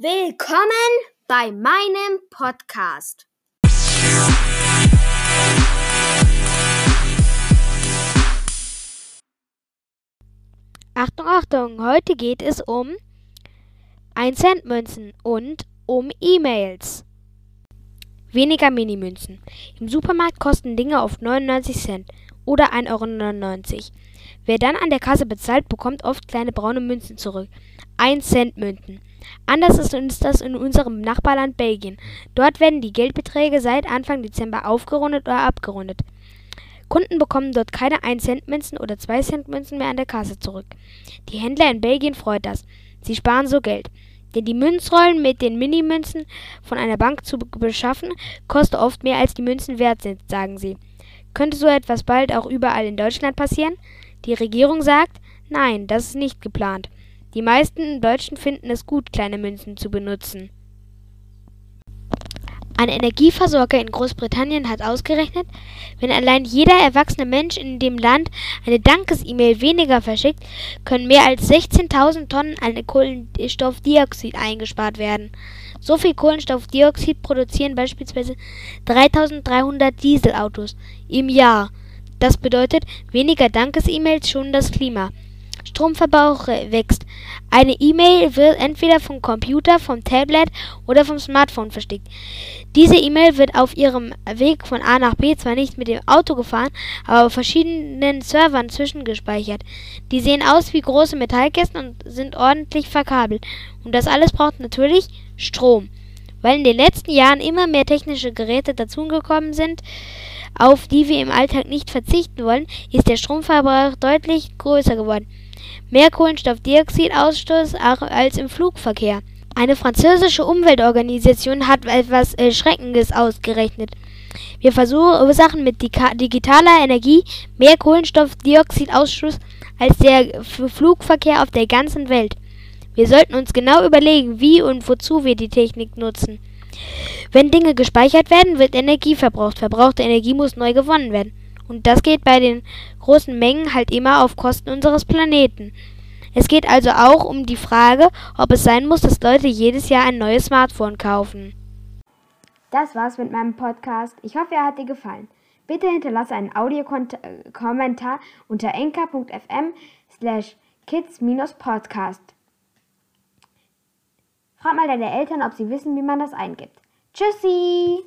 Willkommen bei meinem Podcast. Achtung, Achtung, heute geht es um 1 Cent Münzen und um E-Mails. Weniger Minimünzen. Im Supermarkt kosten Dinge oft 99 Cent oder 1,99 Euro. Wer dann an der Kasse bezahlt, bekommt oft kleine braune Münzen zurück. 1 Cent Münzen. Anders ist uns das in unserem Nachbarland Belgien. Dort werden die Geldbeträge seit Anfang Dezember aufgerundet oder abgerundet. Kunden bekommen dort keine 1-Cent-Münzen oder 2-Cent-Münzen mehr an der Kasse zurück. Die Händler in Belgien freut das. Sie sparen so Geld. Denn die Münzrollen mit den Minimünzen von einer Bank zu beschaffen, kostet oft mehr als die Münzen wert sind, sagen sie. Könnte so etwas bald auch überall in Deutschland passieren? Die Regierung sagt, nein, das ist nicht geplant. Die meisten Deutschen finden es gut, kleine Münzen zu benutzen. Ein Energieversorger in Großbritannien hat ausgerechnet, wenn allein jeder erwachsene Mensch in dem Land eine Dankes-E-Mail weniger verschickt, können mehr als 16.000 Tonnen an Kohlenstoffdioxid eingespart werden. So viel Kohlenstoffdioxid produzieren beispielsweise 3.300 Dieselautos im Jahr. Das bedeutet, weniger Dankes-E-Mails schonen das Klima. Stromverbrauch wächst. Eine E-Mail wird entweder vom Computer, vom Tablet oder vom Smartphone verschickt. Diese E-Mail wird auf ihrem Weg von A nach B zwar nicht mit dem Auto gefahren, aber auf verschiedenen Servern zwischengespeichert. Die sehen aus wie große Metallkästen und sind ordentlich verkabelt. Und das alles braucht natürlich Strom. Weil in den letzten Jahren immer mehr technische Geräte dazugekommen sind, auf die wir im Alltag nicht verzichten wollen, ist der Stromverbrauch deutlich größer geworden mehr Kohlenstoffdioxidausstoß als im Flugverkehr. Eine französische Umweltorganisation hat etwas Erschreckendes ausgerechnet. Wir verursachen mit digitaler Energie mehr Kohlenstoffdioxidausstoß als der Flugverkehr auf der ganzen Welt. Wir sollten uns genau überlegen, wie und wozu wir die Technik nutzen. Wenn Dinge gespeichert werden, wird Energie verbraucht. Verbrauchte Energie muss neu gewonnen werden. Und das geht bei den großen Mengen halt immer auf Kosten unseres Planeten. Es geht also auch um die Frage, ob es sein muss, dass Leute jedes Jahr ein neues Smartphone kaufen. Das war's mit meinem Podcast. Ich hoffe, er hat dir gefallen. Bitte hinterlasse einen Audiokommentar unter enka.fm slash kids-podcast. Frag mal deine Eltern, ob sie wissen, wie man das eingibt. Tschüssi!